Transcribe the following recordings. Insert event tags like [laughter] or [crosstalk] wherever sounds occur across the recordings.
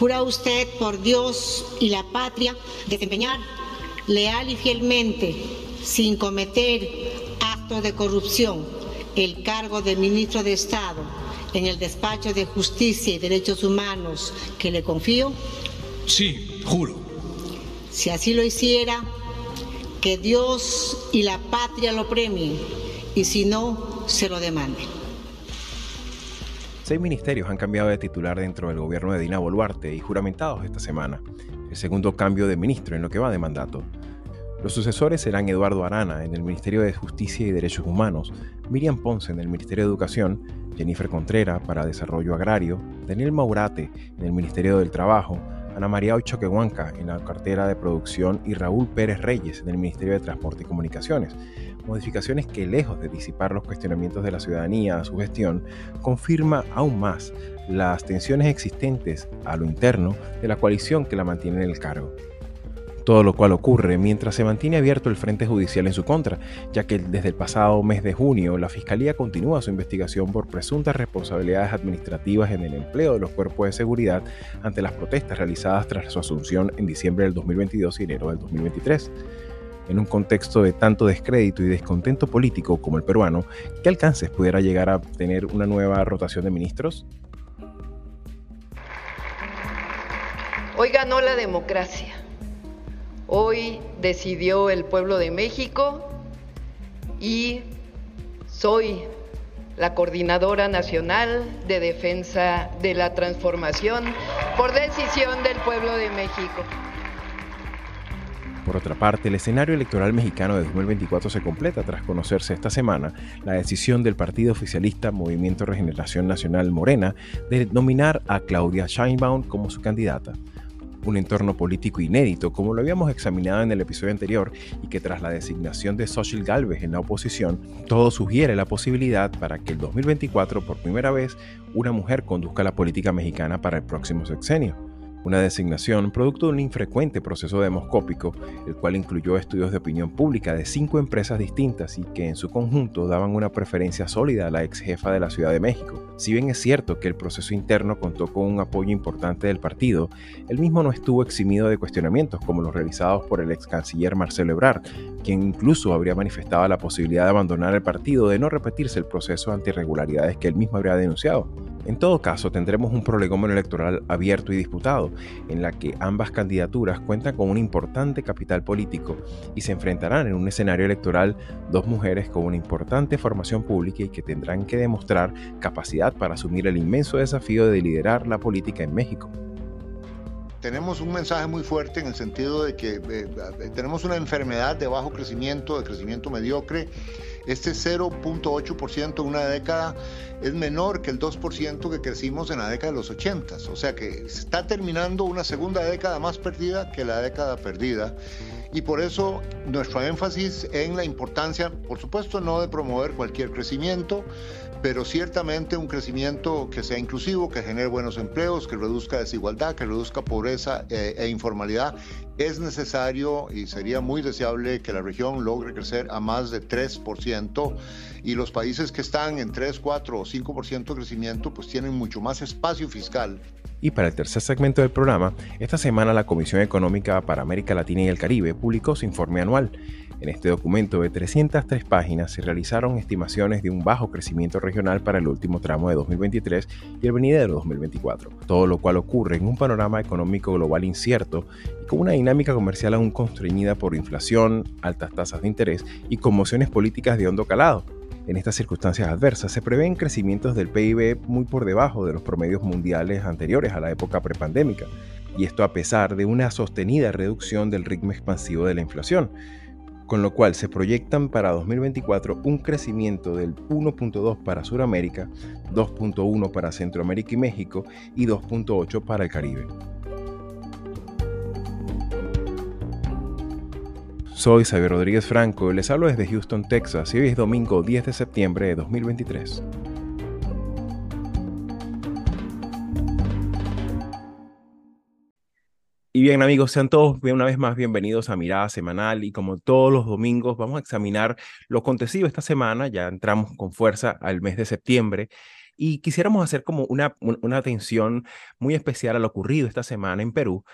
¿jura usted por Dios y la patria desempeñar leal y fielmente, sin cometer actos de corrupción, el cargo de ministro de Estado en el despacho de Justicia y Derechos Humanos que le confío? Sí, juro. Si así lo hiciera, que Dios y la patria lo premien y si no, se lo demanden. Seis ministerios han cambiado de titular dentro del gobierno de Dina Boluarte y juramentados esta semana, el segundo cambio de ministro en lo que va de mandato. Los sucesores serán Eduardo Arana en el Ministerio de Justicia y Derechos Humanos, Miriam Ponce en el Ministerio de Educación, Jennifer Contrera para Desarrollo Agrario, Daniel Maurate en el Ministerio del Trabajo, Ana María Ochoquehuanca en la cartera de producción y Raúl Pérez Reyes en el Ministerio de Transporte y Comunicaciones. Modificaciones que, lejos de disipar los cuestionamientos de la ciudadanía a su gestión, confirma aún más las tensiones existentes a lo interno de la coalición que la mantiene en el cargo todo lo cual ocurre mientras se mantiene abierto el frente judicial en su contra, ya que desde el pasado mes de junio la Fiscalía continúa su investigación por presuntas responsabilidades administrativas en el empleo de los cuerpos de seguridad ante las protestas realizadas tras su asunción en diciembre del 2022 y enero del 2023 en un contexto de tanto descrédito y descontento político como el peruano, ¿qué alcances pudiera llegar a tener una nueva rotación de ministros? Hoy ganó la democracia. Hoy decidió el pueblo de México y soy la coordinadora nacional de defensa de la transformación por decisión del pueblo de México. Por otra parte, el escenario electoral mexicano de 2024 se completa tras conocerse esta semana la decisión del partido oficialista Movimiento Regeneración Nacional Morena de nominar a Claudia Scheinbaum como su candidata un entorno político inédito como lo habíamos examinado en el episodio anterior y que tras la designación de Xochitl Galvez en la oposición, todo sugiere la posibilidad para que el 2024 por primera vez una mujer conduzca la política mexicana para el próximo sexenio una designación producto de un infrecuente proceso demoscópico, el cual incluyó estudios de opinión pública de cinco empresas distintas y que en su conjunto daban una preferencia sólida a la ex jefa de la Ciudad de México. Si bien es cierto que el proceso interno contó con un apoyo importante del partido, el mismo no estuvo eximido de cuestionamientos como los realizados por el ex canciller Marcelo Ebrard, quien incluso habría manifestado la posibilidad de abandonar el partido de no repetirse el proceso ante irregularidades que él mismo habría denunciado. En todo caso, tendremos un prolegómeno electoral abierto y disputado, en la que ambas candidaturas cuentan con un importante capital político y se enfrentarán en un escenario electoral dos mujeres con una importante formación pública y que tendrán que demostrar capacidad para asumir el inmenso desafío de liderar la política en México tenemos un mensaje muy fuerte en el sentido de que eh, tenemos una enfermedad de bajo crecimiento, de crecimiento mediocre, este 0.8% en una década es menor que el 2% que crecimos en la década de los 80. O sea que está terminando una segunda década más perdida que la década perdida. Y por eso nuestro énfasis en la importancia, por supuesto, no de promover cualquier crecimiento, pero ciertamente un crecimiento que sea inclusivo, que genere buenos empleos, que reduzca desigualdad, que reduzca pobreza eh, e informalidad, es necesario y sería muy deseable que la región logre crecer a más de 3% y los países que están en 3, 4 o 5% de crecimiento pues tienen mucho más espacio fiscal y para el tercer segmento del programa, esta semana la Comisión Económica para América Latina y el Caribe publicó su informe anual. En este documento de 303 páginas se realizaron estimaciones de un bajo crecimiento regional para el último tramo de 2023 y el venidero 2024, todo lo cual ocurre en un panorama económico global incierto y con una dinámica comercial aún constreñida por inflación, altas tasas de interés y conmociones políticas de hondo calado. En estas circunstancias adversas se prevén crecimientos del PIB muy por debajo de los promedios mundiales anteriores a la época prepandémica, y esto a pesar de una sostenida reducción del ritmo expansivo de la inflación, con lo cual se proyectan para 2024 un crecimiento del 1.2 para Sudamérica, 2.1 para Centroamérica y México y 2.8 para el Caribe. Soy Xavier Rodríguez Franco, y les hablo desde Houston, Texas y hoy es domingo 10 de septiembre de 2023. Y bien amigos, sean todos una vez más bienvenidos a Mirada Semanal. Y como todos los domingos vamos a examinar lo acontecido esta semana, ya entramos con fuerza al mes de septiembre. Y quisiéramos hacer como una, una atención muy especial a lo ocurrido esta semana en Perú,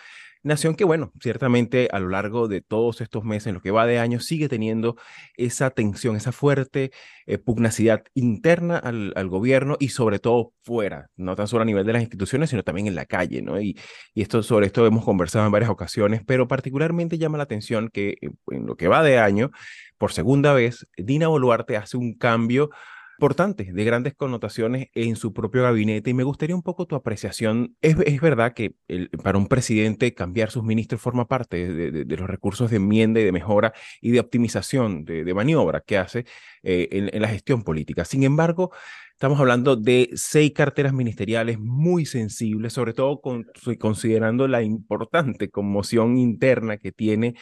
Nación que, bueno, ciertamente a lo largo de todos estos meses, en lo que va de año, sigue teniendo esa tensión, esa fuerte eh, pugnacidad interna al, gobierno y sobre todo fuera, no tan solo a nivel de las instituciones, sino también en la calle, ¿no? Y, y esto, sobre esto hemos conversado en varias ocasiones, pero particularmente llama la atención que eh, en lo que va de año, por segunda vez, Dina Boluarte hace un cambio importante, de grandes connotaciones en su propio gabinete y me gustaría un poco tu apreciación. Es, es verdad que para un presidente cambiar sus ministros forma parte de, los recursos de enmienda y de mejora y de optimización, de, maniobra que hace eh, en, la gestión política. Sin embargo, Estamos hablando de seis carteras ministeriales muy sensibles, sobre todo considerando la importante conmoción interna que tiene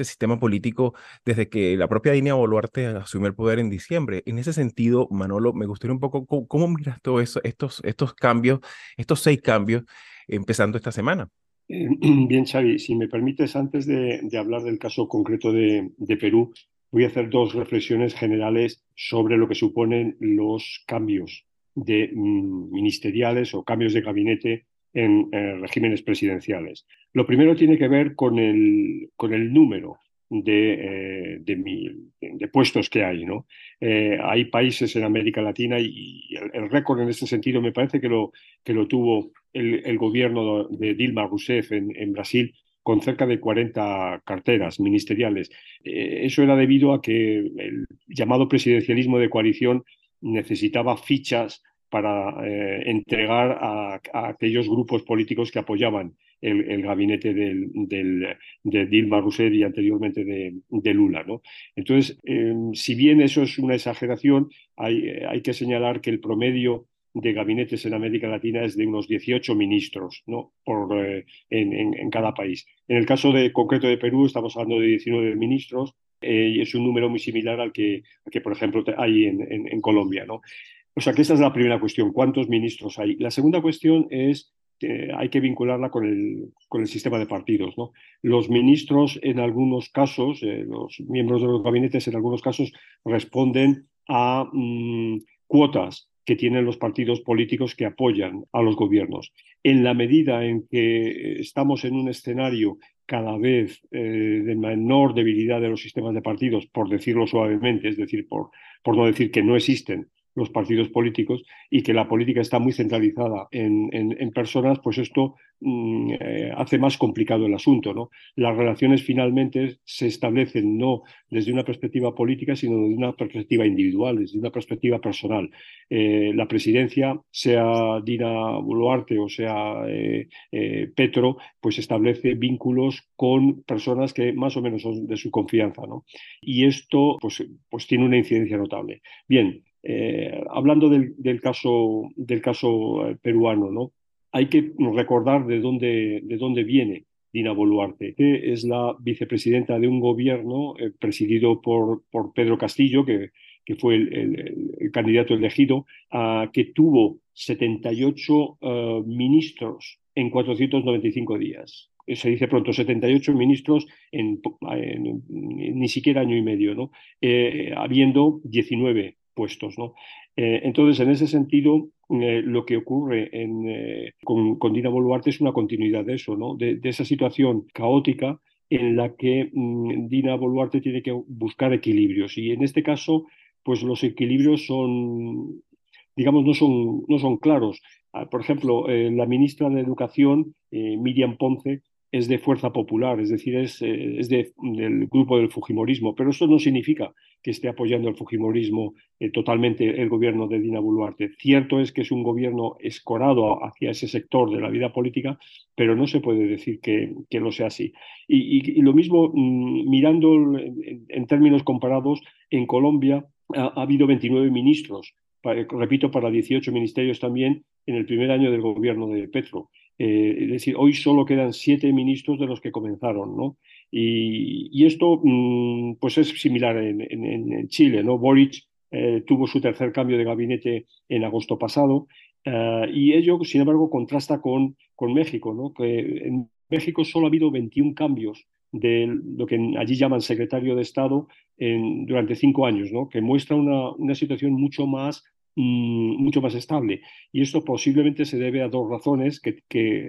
este sistema político desde que la propia Dina Boluarte asumió el poder en diciembre. En ese sentido, Manolo, me gustaría un poco cómo, miras todo eso, estos, estos cambios, estos seis cambios empezando esta semana. Eh, [clears throat] bien, Xavi, si me permites, antes de, hablar del caso concreto de, Perú, voy a hacer dos reflexiones generales sobre lo que suponen los cambios de mm, ministeriales o cambios de gabinete en eh, regímenes presidenciales. Lo primero tiene que ver con el, con el número de, eh, de, puestos que hay. ¿no? Eh, hay países en América Latina y, el, récord en este sentido me parece que lo, que lo tuvo el, gobierno de Dilma Rousseff en, en, Brasil con cerca de 40 carteras ministeriales. eso era debido a que el llamado presidencialismo de coalición necesitaba fichas para eh, entregar a, aquellos grupos políticos que apoyaban el, gabinete del, de Dilma Rousseff y anteriormente de, Lula. ¿no? Entonces, em, si bien eso es una exageración, hay, hay, que señalar que el promedio de gabinetes en América Latina es de unos 18 ministros ¿no? Por, eh, en, cada país. En el caso de, concreto de Perú, estamos hablando de 19 ministros eh, y es un número muy similar al que, que por ejemplo, hay en, en Colombia. ¿no? O sea que esta es la primera cuestión, ¿cuántos ministros hay? La segunda cuestión es que hay que vincularla con el, con el sistema de partidos. ¿no? Los ministros en algunos casos, eh, los miembros de los gabinetes en algunos casos responden a mm, cuotas que tienen los partidos políticos que apoyan a los gobiernos. En la medida en que estamos en un escenario cada vez eh, de menor debilidad de los sistemas de partidos, por decirlo suavemente, es decir, por, por no decir que no existen los partidos políticos y que la política está muy centralizada en, en, personas, pues esto mm, eh, hace más complicado el asunto. ¿no? Las relaciones finalmente se establecen no desde una perspectiva política, sino desde una perspectiva individual, desde una perspectiva personal. Eh, la presidencia, sea Dina Boluarte o sea eh, Petro, pues establece vínculos con personas que más o menos son de su confianza. ¿no? Y esto pues, pues tiene una incidencia notable. Bien, eh, hablando del, caso, del caso eh, peruano, ¿no? hay que recordar de dónde, de dónde viene Dina Boluarte, es la vicepresidenta de un gobierno eh, presidido por, por Pedro Castillo, que, que fue el, candidato elegido, que tuvo 78 ministros en 495 días se dice pronto, 78 ministros en, ni siquiera año y medio, ¿no? habiendo 19 puestos. ¿no? Eh, entonces, en ese sentido, eh, lo que ocurre en, eh, con, Dina Boluarte es una continuidad de eso, de, esa situación caótica en la que mm, Dina Boluarte tiene que buscar equilibrios. Y en este caso, pues los equilibrios son, digamos, no son, no son claros. Ah, por ejemplo, la ministra de Educación, Miriam Ponce, es de fuerza popular, es decir, es, es del grupo del Fujimorismo, pero eso no significa que esté apoyando el Fujimorismo eh, totalmente el gobierno de Dina Boluarte. Cierto es que es un gobierno escorado hacia ese sector de la vida política, pero no se puede decir que, que lo sea así. Y, lo mismo, mm, mirando en, términos comparados, en Colombia ha, habido 29 ministros, repito, para 18 ministerios también en el primer año del gobierno de Petro. Eh, es decir, hoy solo quedan siete ministros de los que comenzaron, ¿no? Y, esto mm, pues es similar en, Chile. ¿no? Boric eh, tuvo su tercer cambio de gabinete en agosto pasado eh, y ello, sin embargo, contrasta con, con México, ¿no? que en México solo ha habido 21 cambios de lo que allí llaman secretario de Estado en, durante cinco años, ¿no? que muestra una, una situación mucho más mucho más estable. Y esto posiblemente se debe a dos razones que,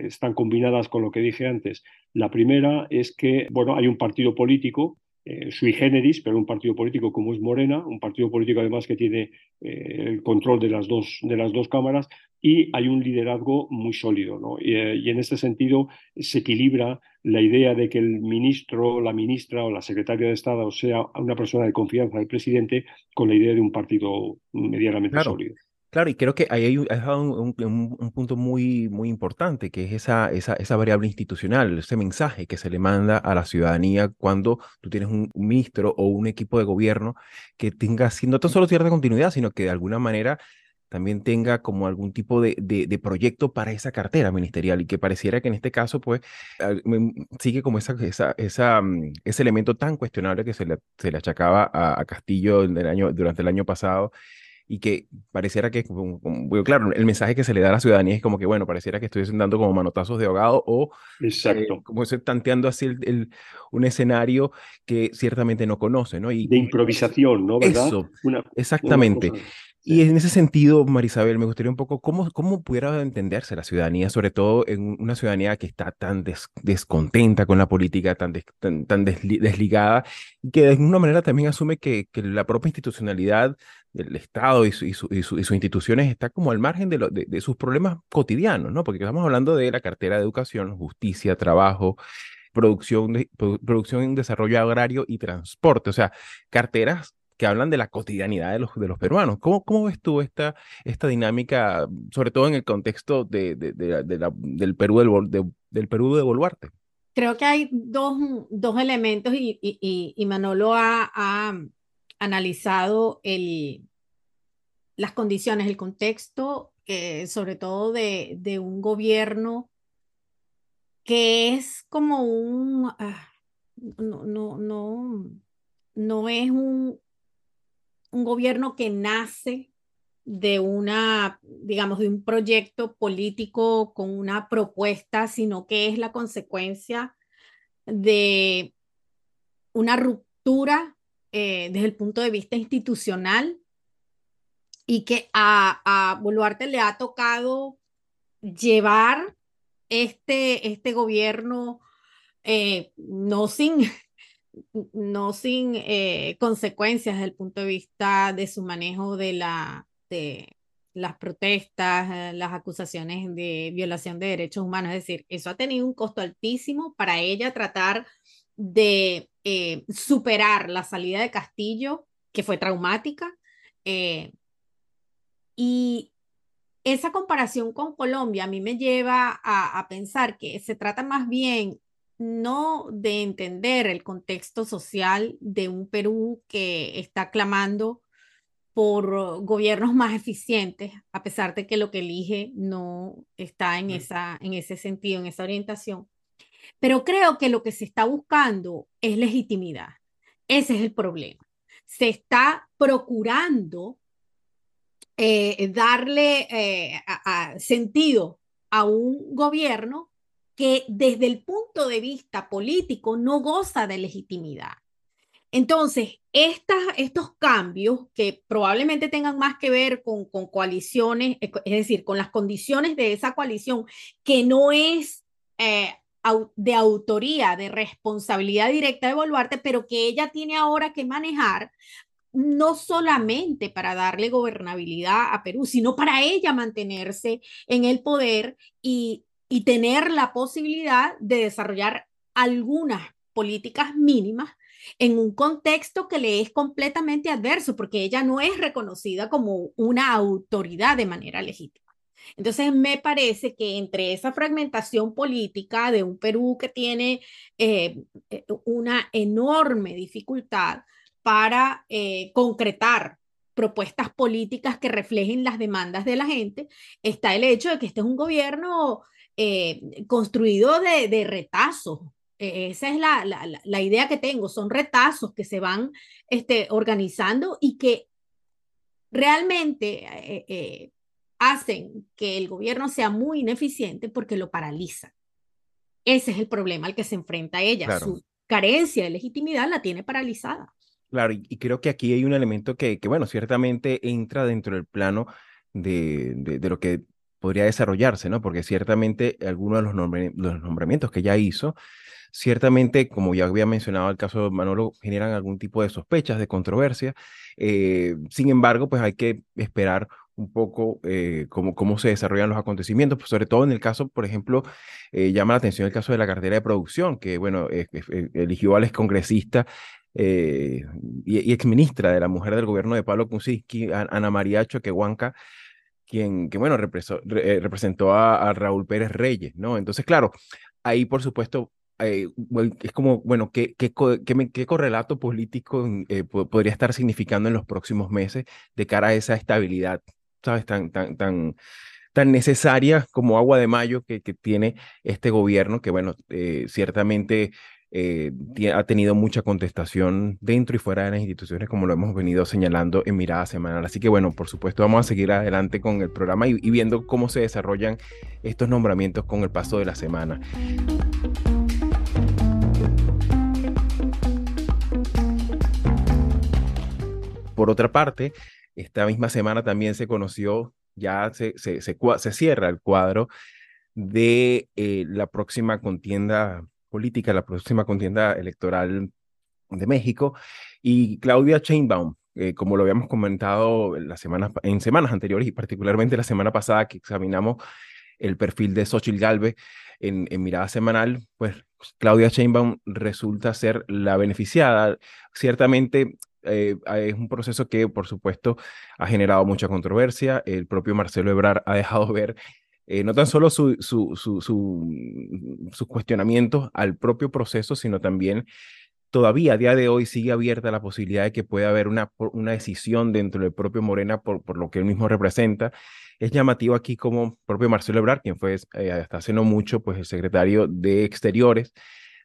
están combinadas con lo que dije antes. La primera es que, bueno, hay un partido político eh, sui generis, pero un partido político como es Morena, un partido político además que tiene eh, el control de las, dos, de las dos cámaras, y hay un liderazgo muy sólido. ¿no? Y, eh, y, en este sentido se equilibra la idea de que el ministro, la ministra o la secretaria de Estado sea una persona de confianza del presidente con la idea de un partido medianamente sólido. Claro, y creo que ahí hay un, un, punto muy, muy importante, que es esa, esa, esa, variable institucional, ese mensaje que se le manda a la ciudadanía cuando tú tienes un, ministro o un equipo de gobierno que tenga, no tan solo cierta continuidad, sino que de alguna manera también tenga como algún tipo de, de, proyecto para esa cartera ministerial y que pareciera que en este caso, pues, sigue como esa, esa, mm, ese elemento tan cuestionable que se le, se le achacaba a, a Castillo el año, durante el año pasado y que pareciera que, claro, el mensaje que se le da a la ciudadanía es como que, bueno, pareciera que estuviesen dando como manotazos de ahogado o eh, Exacto. como se tanteando así el, un escenario que ciertamente no conoce, ¿no? Y, de improvisación, ¿no? ¿Verdad? Eso, exactamente. Y en ese sentido, Marisabel, me gustaría un poco cómo, cómo pudiera entenderse la ciudadanía, sobre todo en una ciudadanía que está tan descontenta con la política, tan, tan, desligada, y que de alguna manera también asume que, que la propia institucionalidad del Estado y, y, sus instituciones está como al margen de, de, sus problemas cotidianos, ¿no? Porque estamos hablando de la cartera de educación, justicia, trabajo, producción, de, producción, desarrollo agrario y transporte, o sea, carteras que hablan de la cotidianidad de los, de los peruanos. ¿Cómo, ¿Cómo ves tú esta, esta dinámica, sobre todo en el contexto de, de, la, del, Perú del, del Perú de Boluarte? Creo que hay dos, dos elementos y, y, y, Manolo ha, ha analizado el, las condiciones, el contexto, eh, sobre todo de, de, un gobierno que es como un, ah, no, no, no, no es un, un gobierno que nace de una, digamos, de un proyecto político con una propuesta, sino que es la consecuencia de una ruptura eh, desde el punto de vista institucional y que a, a Boluarte le ha tocado llevar este, este gobierno eh, no sin no sin eh, consecuencias desde el punto de vista de su manejo de, de las protestas, eh, las acusaciones de violación de derechos humanos. Es decir, eso ha tenido un costo altísimo para ella tratar de eh, superar la salida de Castillo, que fue traumática. y esa comparación con Colombia a mí me lleva a pensar que se trata más bien no de entender el contexto social de un Perú que está clamando por gobiernos más eficientes, a pesar de que lo que elige no está en, esa, en ese sentido, en esa orientación. Pero creo que lo que se está buscando es legitimidad. Ese es el problema. Se está procurando eh, darle eh, sentido a un gobierno que desde el punto de vista político no goza de legitimidad. Entonces, estos cambios que probablemente tengan más que ver con, con coaliciones, es decir, con las condiciones de esa coalición, que no es eh, de autoría, de responsabilidad directa de Boluarte, pero que ella tiene ahora que manejar no solamente para darle gobernabilidad a Perú, sino para ella mantenerse en el poder y y tener la posibilidad de desarrollar algunas políticas mínimas en un contexto que le es completamente adverso, porque ella no es reconocida como una autoridad de manera legítima. Entonces, me parece que entre esa fragmentación política de un Perú que tiene eh, una enorme dificultad para eh, concretar propuestas políticas que reflejen las demandas de la gente, está el hecho de que este es un gobierno eh, construido de, de retazos. E, esa es la, la, idea que tengo. Son retazos que se van este, organizando y que realmente eh, eh, hacen que el gobierno sea muy ineficiente porque lo paraliza. Ese es el problema al que se enfrenta ella. Su carencia de legitimidad la tiene paralizada. Claro, y, creo que aquí hay un elemento que, que, bueno, ciertamente entra dentro del plano de, de, lo que podría desarrollarse, ¿no? Porque ciertamente algunos de los, nombramientos que ya hizo, ciertamente, como ya había mencionado el caso de Manolo, generan algún tipo de sospechas, de controversia. Eh, sin embargo, pues hay que esperar un poco eh, cómo, cómo se desarrollan los acontecimientos, pues sobre todo en el caso, por ejemplo, eh, llama la atención el caso de la cartera de producción, que bueno, eligió al excongresista eh, y, exministra de la mujer del gobierno de Pablo Kuczynski, Ana María Choquehuanca, quien, que bueno, representó a, Raúl Pérez Reyes, ¿no? Entonces, claro, ahí por supuesto es como, bueno, ¿qué, qué, qué, correlato político podría estar significando en los próximos meses de cara a esa estabilidad ¿sabes? Tan, tan, tan, tan necesaria como agua de mayo que, que tiene este gobierno, que bueno, eh, ciertamente eh, ha tenido mucha contestación dentro y fuera de las instituciones, como lo hemos venido señalando en Mirada Semanal. Así que bueno, por supuesto vamos a seguir adelante con el programa y, viendo cómo se desarrollan estos nombramientos con el paso de la semana. Por otra parte, esta misma semana también se conoció, ya se, cierra el cuadro de eh, la próxima contienda política, la próxima contienda electoral de México. Y Claudia Sheinbaum, eh, como lo habíamos comentado en, semanas, anteriores y particularmente la semana pasada que examinamos el perfil de Xochitl Galvez en, en mirada semanal, pues Claudia Sheinbaum resulta ser la beneficiada. Ciertamente eh, es un proceso que, por supuesto, ha generado mucha controversia. El propio Marcelo Ebrard ha dejado [laughs] ver eh, no tan solo su, su, su, sus cuestionamientos al propio proceso, sino también todavía a día de hoy sigue abierta la posibilidad de que pueda haber una, una decisión dentro del propio Morena por, por lo que él mismo representa. Es llamativo aquí como propio Marcelo Ebrard, quien fue eh, hasta hace no mucho pues, el secretario de Exteriores,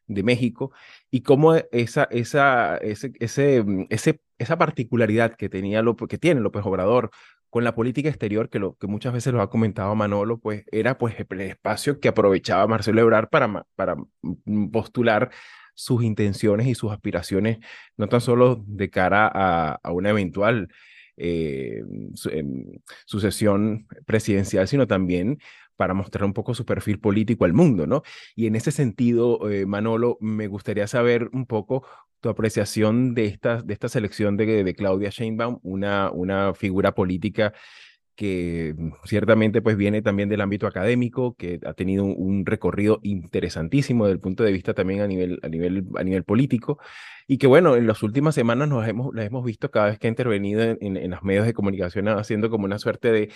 de México y cómo esa, esa, ese, ese, mm, ese, esa particularidad que, tenía López, que tiene López Obrador con la política exterior, que, lo, que muchas veces lo ha comentado Manolo, pues era pues el espacio que aprovechaba Marcelo Ebrard para, para postular sus intenciones y sus aspiraciones, no tan solo de cara a, a una eventual eh, em, sucesión presidencial, sino también para mostrar un poco su perfil político al mundo, ¿no? Y en ese sentido, eh, Manolo, me gustaría saber un poco tu apreciación de esta, de esta selección de, Claudia Sheinbaum, una, una figura política que ciertamente pues viene también del ámbito académico, que ha tenido un, recorrido interesantísimo desde el punto de vista también a nivel, a nivel, a nivel político, y que bueno, en las últimas semanas nos hemos, la hemos visto cada vez que ha intervenido en, en, en los medios de comunicación haciendo como una suerte de,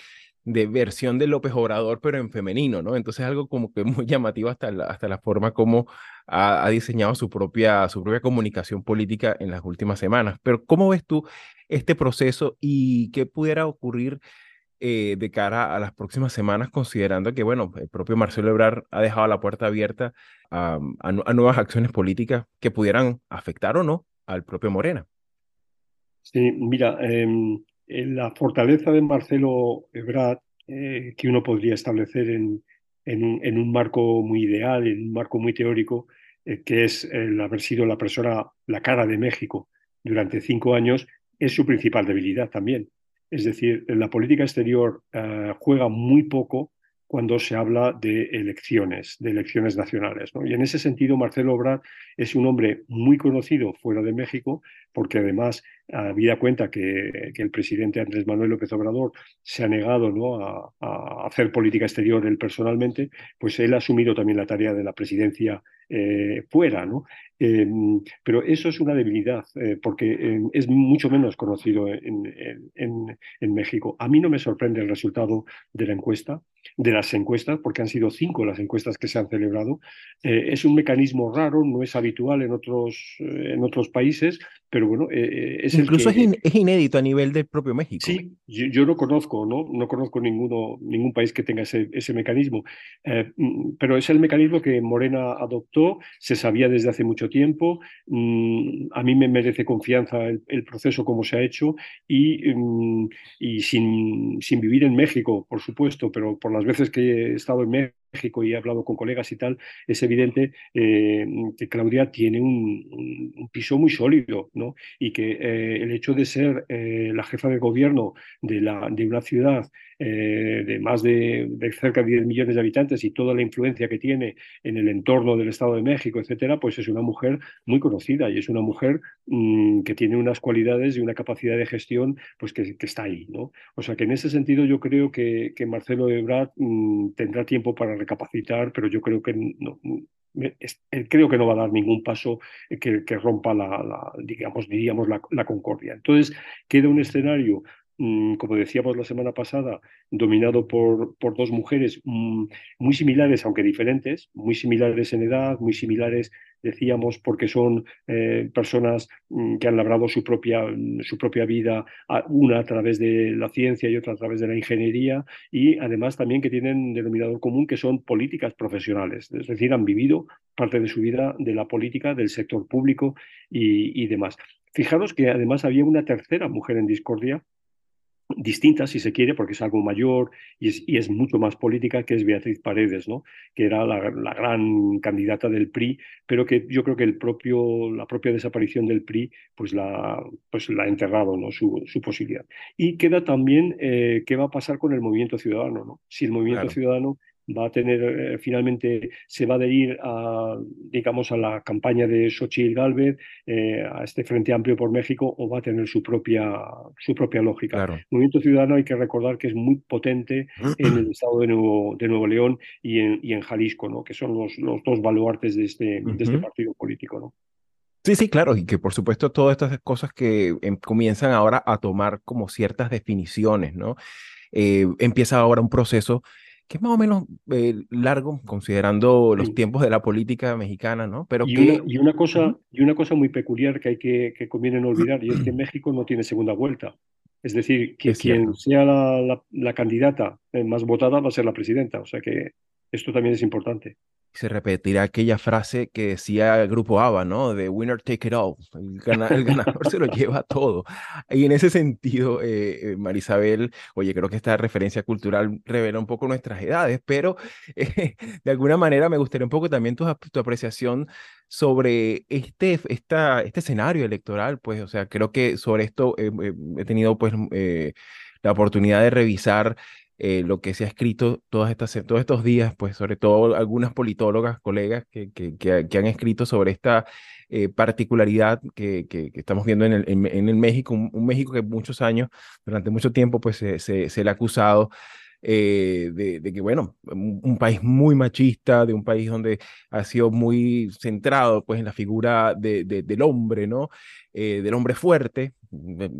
de versión de López Obrador, pero en femenino, ¿no? Entonces algo como que [laughs] muy llamativo hasta la, hasta la forma como ha, diseñado su propia, su propia comunicación política en las últimas semanas. Pero ¿cómo ves tú este proceso y qué pudiera ocurrir eh, de cara a las próximas semanas, considerando que, bueno, el propio Marcelo Ebrard ha dejado la puerta abierta a, a nuevas acciones políticas que pudieran afectar o no al propio Morena? Sí, mira, eh, la fortaleza de Marcelo Ebrard, eh, que uno podría establecer en, un marco muy ideal, en un marco muy teórico, eh, que es el haber sido la persona, la cara de México durante cinco años, es su principal debilidad también. Es decir, la política exterior eh, juega muy poco cuando se habla de elecciones, de elecciones nacionales. Y en ese sentido, Marcelo Obrador es un hombre muy conocido fuera de México, porque además, habida cuenta que, el presidente Andrés Manuel López Obrador se ha negado a, hacer política exterior él personalmente, pues él ha asumido también la tarea de la presidencia eh, fuera. ¿no? Em, pero eso es una debilidad, eh, porque em, es mucho menos conocido en, México. A mí no me sorprende el resultado de la encuesta, de las encuestas, porque han sido cinco las encuestas que se han celebrado. Eh, es un mecanismo raro, no es habitual en otros, en otros países, pero bueno, eh, es Incluso el que... es, es, inédito a nivel del propio México. Sí, yo, yo, no conozco, ¿no? No conozco ninguno, ningún país que tenga ese, ese mecanismo, eh, mm, pero es el mecanismo que Morena adoptó, se sabía desde hace mucho tiempo, mm, a mí me merece confianza el, el proceso como se ha hecho y, mm, y sin, sin vivir en México, por supuesto, pero por las veces que he estado en México, México y he hablado con colegas y tal, es evidente eh, que Claudia tiene un, piso muy sólido, ¿no? Y que eh, el hecho de ser eh, la jefa de gobierno de, la, de una ciudad de más de, cerca de 10 millones de habitantes y toda la influencia que tiene en el entorno del Estado de México, etcétera, pues es una mujer muy conocida y es una mujer mmm, que tiene unas cualidades y una capacidad de gestión pues que, está ahí, ¿no? O sea que en ese sentido yo creo que, que Marcelo Ebrard mmm, tendrá tiempo para recapacitar, pero yo creo que no, creo que no va a dar ningún paso que, rompa la, digamos, diríamos, la, concordia. Entonces, queda un escenario, como decíamos la semana pasada, dominado por, por dos mujeres mmm, muy similares, aunque diferentes, muy similares en edad, muy similares decíamos, porque son eh, personas mm, que han labrado su propia, su propia vida, una a través de la ciencia y otra a través de la ingeniería, y además también que tienen un denominador común que son políticas profesionales, es decir, han vivido parte de su vida de la política, del sector público y, y demás. Fijaros que además había una tercera mujer en discordia, distinta, si se quiere, porque es algo mayor y es, y es, mucho más política, que es Beatriz Paredes, ¿no? que era la, la, gran candidata del PRI, pero que yo creo que el propio, la propia desaparición del PRI pues la, pues la ha enterrado ¿no? su, su posibilidad. Y queda también eh, qué va a pasar con el movimiento ciudadano. ¿no? Si el movimiento claro. ciudadano va a tener, eh, finalmente se va a adherir a, digamos, a la campaña de Xochitl Galvez, eh, a este Frente Amplio por México, o va a tener su propia, su propia lógica. Claro. El Movimiento Ciudadano hay que recordar que es muy potente [clears throat] en el estado de Nuevo, de Nuevo León y en, y en Jalisco, ¿no? que son los, los dos baluartes de este, uh -huh. de este partido político. ¿no? Sí, sí, claro, y que por supuesto todas estas cosas que eh, comienzan ahora a tomar como ciertas definiciones, ¿no? Eh, empieza ahora un proceso que es más o menos eh, largo, considerando los sí. tiempos de la política mexicana, ¿no? Pero y, que... una, y, una, cosa, y una cosa muy peculiar que hay que, que conviene no [clears throat] olvidar, y es que México no tiene segunda vuelta. Es decir, que es quien sea la, la, la, candidata más votada va a ser la presidenta. O sea que esto también es importante se repetirá aquella frase que decía el grupo ABBA, ¿no? De winner take it all. El, gana, el ganador se lo [laughs] lleva todo. Y en ese sentido, eh, Marisabel, oye, creo que esta referencia cultural revela un poco nuestras edades, pero [laughs] eh, de alguna manera me gustaría un poco también tu, tu apreciación sobre este, esta, este escenario electoral, pues, o sea, creo que sobre esto eh, he tenido, pues, la oportunidad de revisar eh, lo que se ha escrito todas estas, todos estos días, pues sobre todo algunas politólogas, colegas que, que, que, han escrito sobre esta eh, particularidad que, estamos viendo en el, en, el México, un, un, México que muchos años, durante mucho tiempo, pues se, se, se le ha acusado eh, de, de, que, bueno, un, un, país muy machista, de un país donde ha sido muy centrado pues en la figura de, de, del hombre, ¿no? Eh, del hombre fuerte.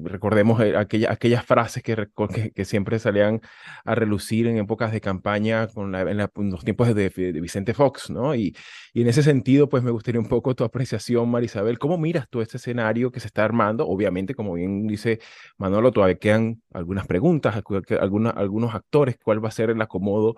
Recordemos eh, aquella, aquellas frases que, que, siempre salían a relucir en épocas de campaña con en, los tiempos de, Vicente Fox, ¿no? Y, y, en ese sentido, pues me gustaría un poco tu apreciación, Marisabel. ¿Cómo miras tú este escenario que se está armando? Obviamente, como bien dice Manolo, todavía quedan algunas preguntas, algunas, algunos actores, cuál va a ser el acomodo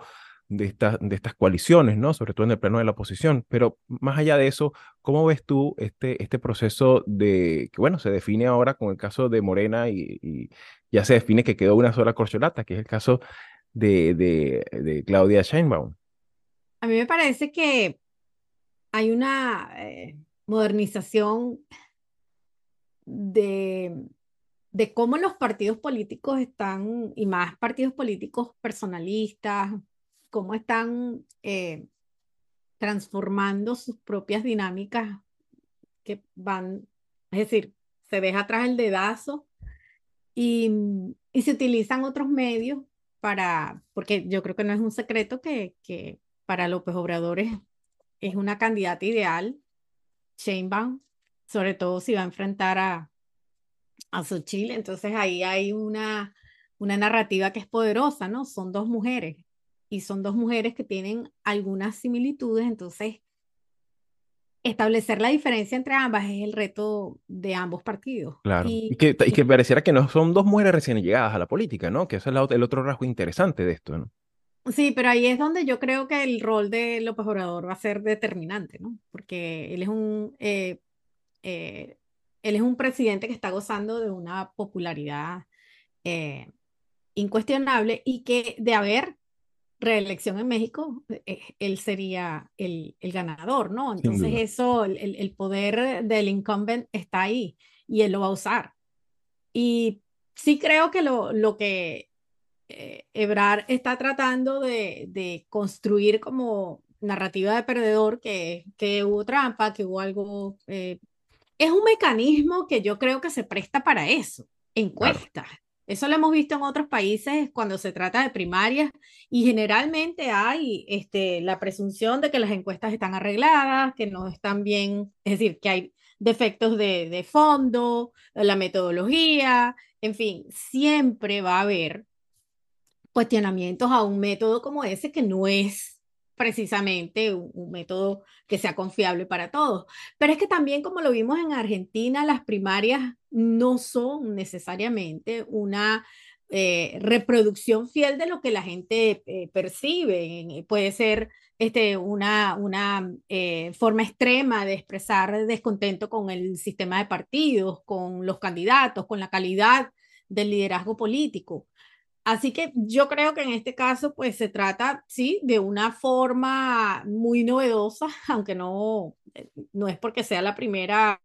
de, esta, de estas coaliciones, ¿no? Sobre todo en el plano de la oposición. Pero más allá de eso, ¿cómo ves tú este, este proceso de, que bueno, se define ahora con el caso de Morena y, ya se define que quedó una sola corcholata, que es el caso de, de, de Claudia Sheinbaum? A mí me parece que hay una eh, modernización de, de cómo los partidos políticos están, y más partidos políticos personalistas, cómo están eh, transformando sus propias dinámicas que van, es decir, se deja atrás el dedazo y, y, se utilizan otros medios para, porque yo creo que no es un secreto que, para López Obrador es, es una candidata ideal, Sheinbaum, sobre todo si va a enfrentar a, a Xochitl, entonces ahí hay una, una narrativa que es poderosa, ¿no? Son dos mujeres y son dos mujeres que tienen algunas similitudes, entonces establecer la diferencia entre ambas es el reto de ambos partidos. Claro. Y, que, y que pareciera que no son dos mujeres recién llegadas a la política, ¿no? Que eso es el otro rasgo interesante de esto, ¿no? Sí, pero ahí es donde yo creo que el rol de López Obrador va a ser determinante, ¿no? Porque él es un, eh, eh, él es un presidente que está gozando de una popularidad eh, incuestionable y que de haber reelección en México, él sería el, el ganador, ¿no? Entonces eso, el, el, poder del incumbent está ahí y él lo va a usar. Y sí creo que lo, lo que eh, Ebrar está tratando de, de, construir como narrativa de perdedor, que, que hubo trampa, que hubo algo... Eh, es un mecanismo que yo creo que se presta para eso, encuestas. Eso lo hemos visto en otros países cuando se trata de primarias y generalmente hay este, la presunción de que las encuestas están arregladas, que no están bien, es decir, que hay defectos de, de fondo, la metodología, en fin, siempre va a haber cuestionamientos a un método como ese que no es precisamente un, método que sea confiable para todos. Pero es que también, como lo vimos en Argentina, las primarias no son necesariamente una eh, reproducción fiel de lo que la gente eh, percibe. Puede ser este, una, una eh, forma extrema de expresar descontento con el sistema de partidos, con los candidatos, con la calidad del liderazgo político. Así que yo creo que en este caso, pues se trata, sí, de una forma muy novedosa, [laughs] aunque no, eh, no es porque sea la primera,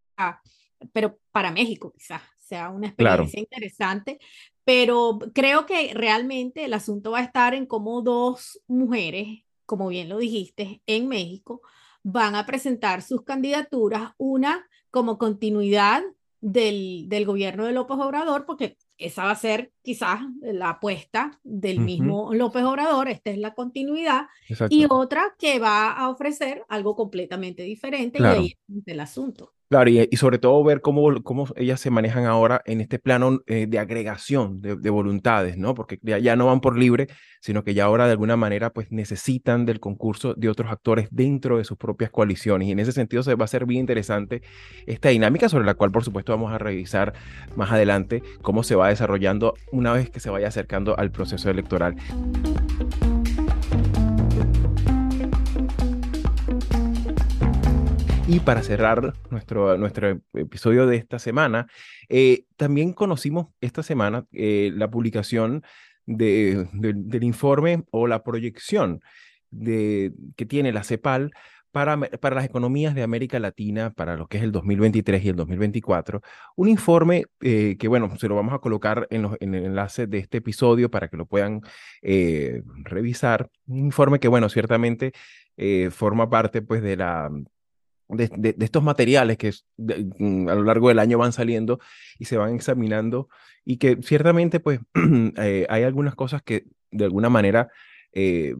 pero para México quizás sea una experiencia interesante, pero creo que realmente el asunto va a estar en cómo dos mujeres, como bien lo dijiste, en México, van a presentar sus candidaturas, una como continuidad del, del gobierno de López Obrador, porque esa va a ser quizás la apuesta del mismo López Obrador, esta es la continuidad, y otra que va a ofrecer algo completamente diferente y ahí es el asunto. Claro, y, sobre todo ver cómo, cómo ellas se manejan ahora en este plano eh, de agregación de, voluntades, ¿no? Porque ya, no van por libre, sino que ya ahora de alguna manera pues necesitan del concurso de otros actores dentro de sus propias coaliciones. Y en ese sentido se va a ser bien interesante esta dinámica sobre la cual por supuesto vamos a revisar más adelante cómo se va desarrollando una vez que se vaya acercando al proceso electoral. Y para cerrar nuestro, nuestro episodio de esta semana, eh, también conocimos esta semana eh, la publicación de, del informe o la proyección de, que tiene la CEPAL para, para, las economías de América Latina para lo que es el 2023 y el 2024. Un informe eh, que, bueno, se lo vamos a colocar en, en, el enlace de este episodio para que lo puedan revisar. Un informe que, bueno, ciertamente forma parte pues de la de, estos materiales que mm, a lo largo del año van saliendo y se van examinando y que ciertamente pues [clears throat] eh, hay algunas cosas que de alguna manera eh,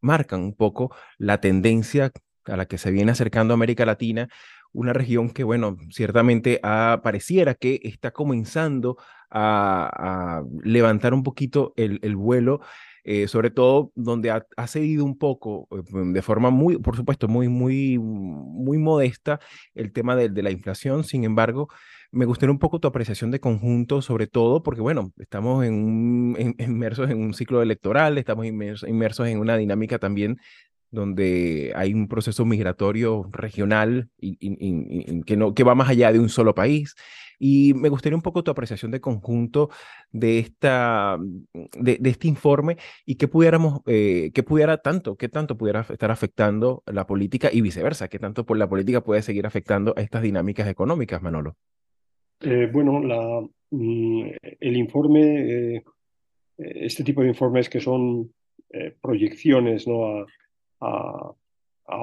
marcan un poco la tendencia a la que se viene acercando América Latina, una región que, bueno, ciertamente pareciera que está comenzando a, levantar un poquito el vuelo eh, sobre todo donde ha, cedido un poco, eh, de forma muy, por supuesto, muy, muy, muy modesta el tema de, la inflación. Sin embargo, me gustaría un poco tu apreciación de conjunto, sobre todo porque, bueno, estamos en [laughs] inmersos en un ciclo electoral, estamos inmersos en una dinámica también donde hay un proceso migratorio regional y, que, no, que va más allá de un solo país. Y me gustaría un poco tu apreciación de conjunto de, esta, de, este informe y que pudiéramos, eh, que pudiera tanto, qué tanto pudiera estar afectando la política y viceversa, qué tanto por la política puede seguir afectando a estas dinámicas económicas, Manolo. Eh, bueno, mm, el informe, eh, este tipo de informes que son proyecciones ¿no?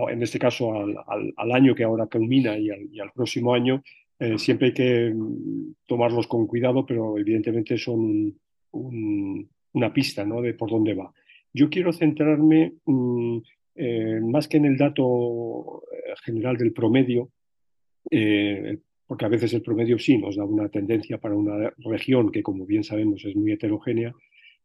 En este caso al, año que ahora culmina y al, próximo año, eh, siempre hay que mm, tomarlos con cuidado, pero evidentemente son una pista ¿no? de por dónde va. Yo quiero centrarme mm, eh, más que en el dato eh, general del promedio, porque a veces el promedio sí nos da una tendencia para una región que, como bien sabemos, es muy heterogénea,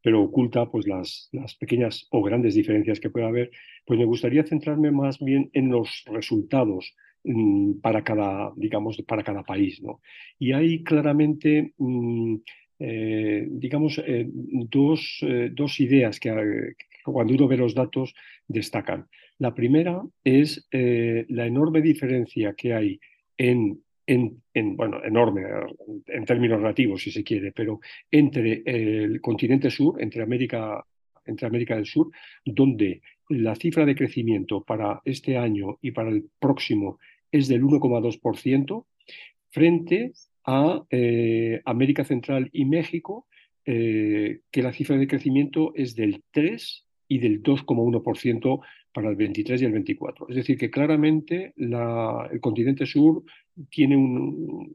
pero oculta pues, las, las pequeñas o grandes diferencias que puede haber, pues me gustaría centrarme más bien en los resultados mm, para cada, digamos, para cada país. ¿no? Y hay claramente, mm, eh, digamos, eh, dos, dos, ideas que, cuando uno ve los datos destacan. La primera es la enorme diferencia que hay en en, bueno, enorme en términos relativos, si se quiere, pero entre el continente sur, entre América, entre América del Sur, donde la cifra de crecimiento para este año y para el próximo es del 1,2%, frente a eh, América Central y México, eh, que la cifra de crecimiento es del 3 y del 2,1% para el 23 y el 24. Es decir, que claramente el continente sur tiene un,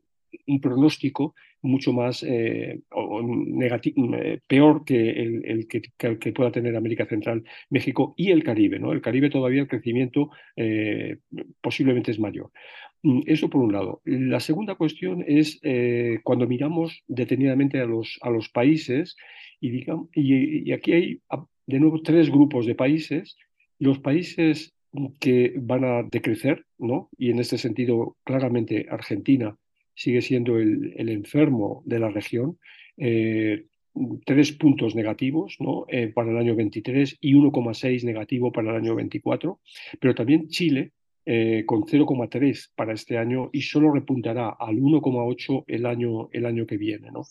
pronóstico mucho más eh, eh, peor que el, que, pueda tener América Central, México y el Caribe. ¿no? El Caribe todavía el crecimiento eh, posiblemente es mayor. Mm, eso por un lado. La segunda cuestión es cuando miramos detenidamente a los, a los países y, digamos, y aquí hay de nuevo tres grupos de países. Los países que van a decrecer, ¿no? Y en este sentido, claramente Argentina sigue siendo el, enfermo de la región. Eh, tres puntos negativos ¿no? Eh, para el año 23 y 1,6 negativo para el año 24, pero también Chile eh, con 0,3 para este año y solo repuntará al 1,8 el año, el año que viene. ¿no?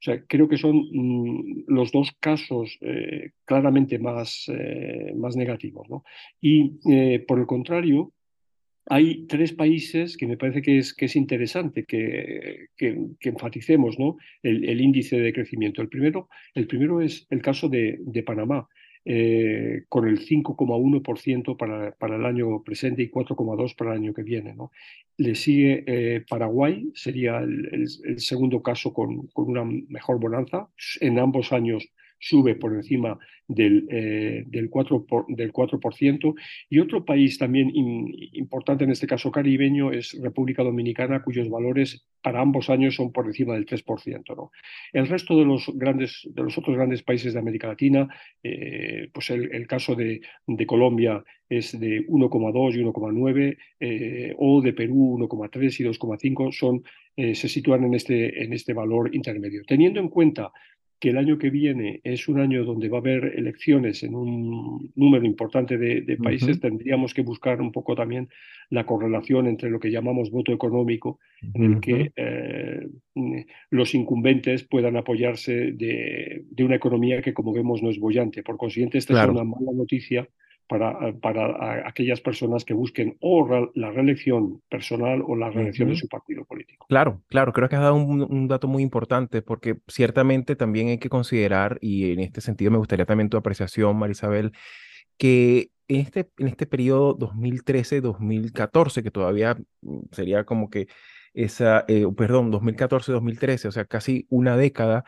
O sea, creo que son mm, los dos casos eh, claramente más, eh, más negativos. ¿no? Y eh, por el contrario, hay tres países que me parece que es, que es interesante que, que, enfaticemos ¿no? el, índice de crecimiento. El primero, el primero es el caso de, de Panamá. Eh, con el 5,1% para, para el año presente y 4,2% para el año que viene. ¿no? Le sigue eh, Paraguay, sería el, segundo caso con, con, una mejor bonanza. En ambos años sube por encima del, eh, del, 4%, por, del 4%. Y otro país también importante en este caso caribeño es República Dominicana, cuyos valores para ambos años son por encima del 3%. ¿no? El resto de los, grandes, de los otros grandes países de América Latina, eh, pues el, caso de, de, Colombia es de 1,2 y 1,9, eh, o de Perú 1,3 y 2,5, son, se sitúan en este, en este valor intermedio. Teniendo en cuenta que el año que viene es un año donde va a haber elecciones en un número importante de, países, tendríamos que buscar un poco también la correlación entre lo que llamamos voto económico, en el que eh, los incumbentes puedan apoyarse de, una economía que, como vemos, no es bollante. Por consiguiente, esta es una mala noticia para, para aquellas personas que busquen o la reelección personal o la reelección de su partido político. Claro, claro, creo que has dado un, dato muy importante porque ciertamente también hay que considerar, y en este sentido me gustaría también tu apreciación, Marisabel, que en este, en este periodo 2013-2014, que todavía mm, sería como que esa, eh, perdón, 2014-2013, o sea, casi una década,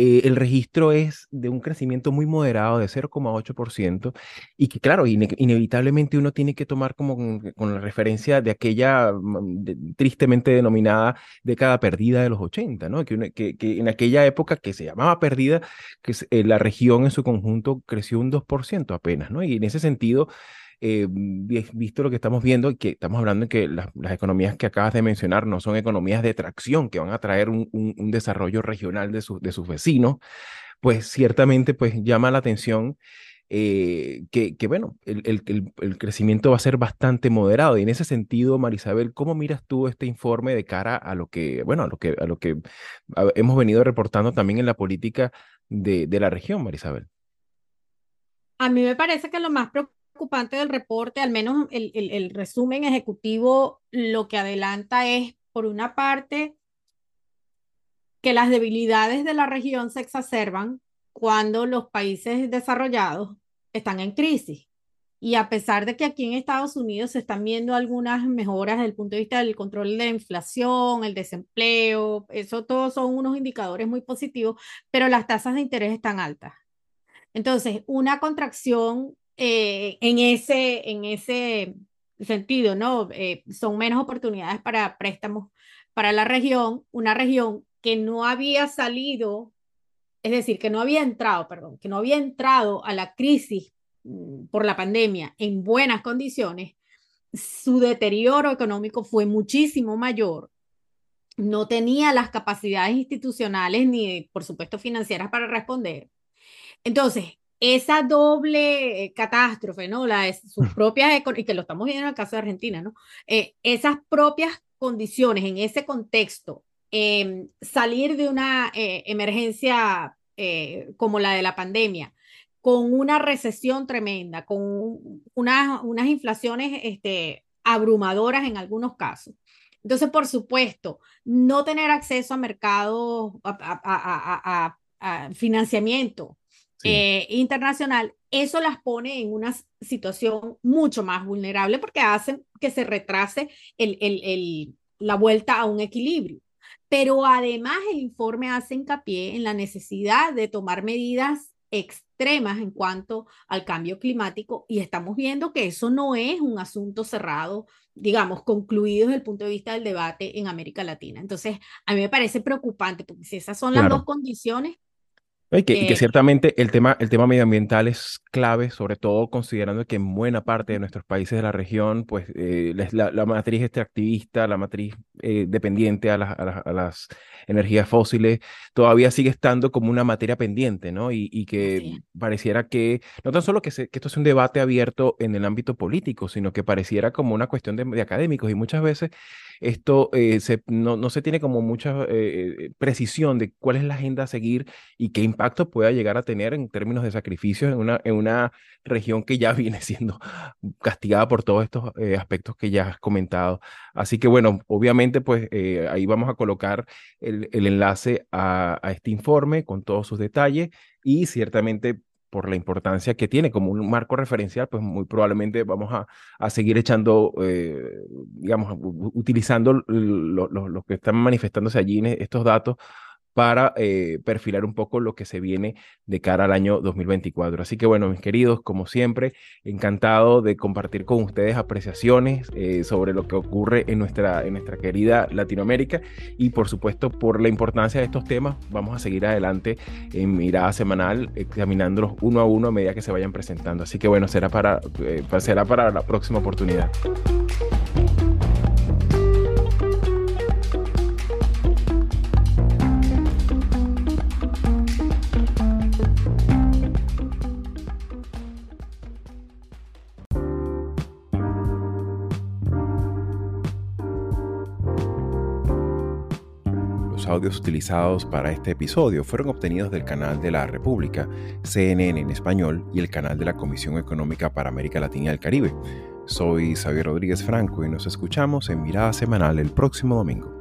eh, el registro es de un crecimiento muy moderado de 0,8% y que claro, inevitablemente uno tiene que tomar como con, la referencia de aquella mm, tristemente denominada década perdida de los 80, ¿no? Que, en aquella época que se llamaba perdida, que eh, la región en su conjunto creció un 2% apenas, ¿no? Y en ese sentido eh, visto lo que estamos viendo que estamos hablando de que las, economías que acabas de mencionar no son economías de tracción que van a traer un, desarrollo regional de, de sus vecinos, pues ciertamente pues llama la atención eh, que, que, bueno, el, el, el, crecimiento va a ser bastante moderado. Y en ese sentido, Marisabel, ¿cómo miras tú este informe de cara a lo que, bueno, a lo que, a lo que hemos venido reportando también en la política de, de la región, Marisabel? A mí me parece que lo más preocupante preocupante del reporte, al menos el, el, resumen ejecutivo, lo que adelanta es, por una parte, que las debilidades de la región se exacerban cuando los países desarrollados están en crisis. Y a pesar de que aquí en Estados Unidos se están viendo algunas mejoras desde el punto de vista del control de la inflación, el desempleo, eso todos son unos indicadores muy positivos, pero las tasas de interés están altas. Entonces, una contracción eh, en, ese, en ese sentido, ¿no? Eh, son menos oportunidades para préstamos para la región, una región que no había salido, es decir, que no había entrado, perdón, que no había entrado a la crisis mm, por la pandemia en buenas condiciones, su deterioro económico fue muchísimo mayor, no tenía las capacidades institucionales ni, por supuesto, financieras para responder. Entonces, esa doble eh, catástrofe, ¿no? La, sus propias, y que lo estamos viendo en el caso de Argentina, ¿no? Eh, esas propias condiciones, en ese contexto, em, salir de una eh, emergencia como la de la pandemia, con una recesión tremenda, con unas inflaciones este, abrumadoras en algunos casos. Entonces, por supuesto, no tener acceso a mercados, a, financiamiento internacional, eso las pone en una situación mucho más vulnerable porque hacen que se retrase el, el, la vuelta a un equilibrio. Pero además el informe hace hincapié en la necesidad de tomar medidas extremas en cuanto al cambio climático y estamos viendo que eso no es un asunto cerrado, digamos, concluido desde el punto de vista del debate en América Latina. Entonces, a mí me parece preocupante porque si esas son las dos condiciones, y que, ciertamente el tema, el tema medioambiental es clave, sobre todo considerando que en buena parte de nuestros países de la región, pues eh, la, la, matriz extractivista, la matriz eh, dependiente a, a, las energías fósiles, todavía sigue estando como una materia pendiente, ¿no? Y, y que pareciera que, no tan solo que, que, esto sea un debate abierto en el ámbito político, sino que pareciera como una cuestión de, de académicos y muchas veces esto eh, no, no, se tiene como mucha eh, precisión de cuál es la agenda a seguir y qué impacto pueda llegar a tener en términos de sacrificios en una, en una región que ya [laughs] viene siendo castigada por todos estos eh, aspectos que ya has comentado. Así que bueno, obviamente pues ahí vamos a colocar el, el enlace a, a este informe con todos sus detalles y ciertamente por la importancia que tiene como un marco referencial, pues muy probablemente vamos a, a seguir echando, eh, digamos, utilizando lo, que están manifestándose allí estos datos para eh, perfilar un poco lo que se viene de cara al año 2024. Así que bueno, mis queridos, como siempre, encantado de compartir con ustedes apreciaciones eh, sobre lo que ocurre en nuestra, en nuestra querida Latinoamérica y por supuesto por la importancia de estos temas. Vamos a seguir adelante en mirada semanal, examinándolos uno a uno a medida que se vayan presentando. Así que bueno, será para, eh, será para la próxima oportunidad. Audios utilizados para este episodio fueron obtenidos del canal de la República, CNN en español y el canal de la Comisión Económica para América Latina y el Caribe. Soy Xavier Rodríguez Franco y nos escuchamos en Mirada Semanal el próximo domingo.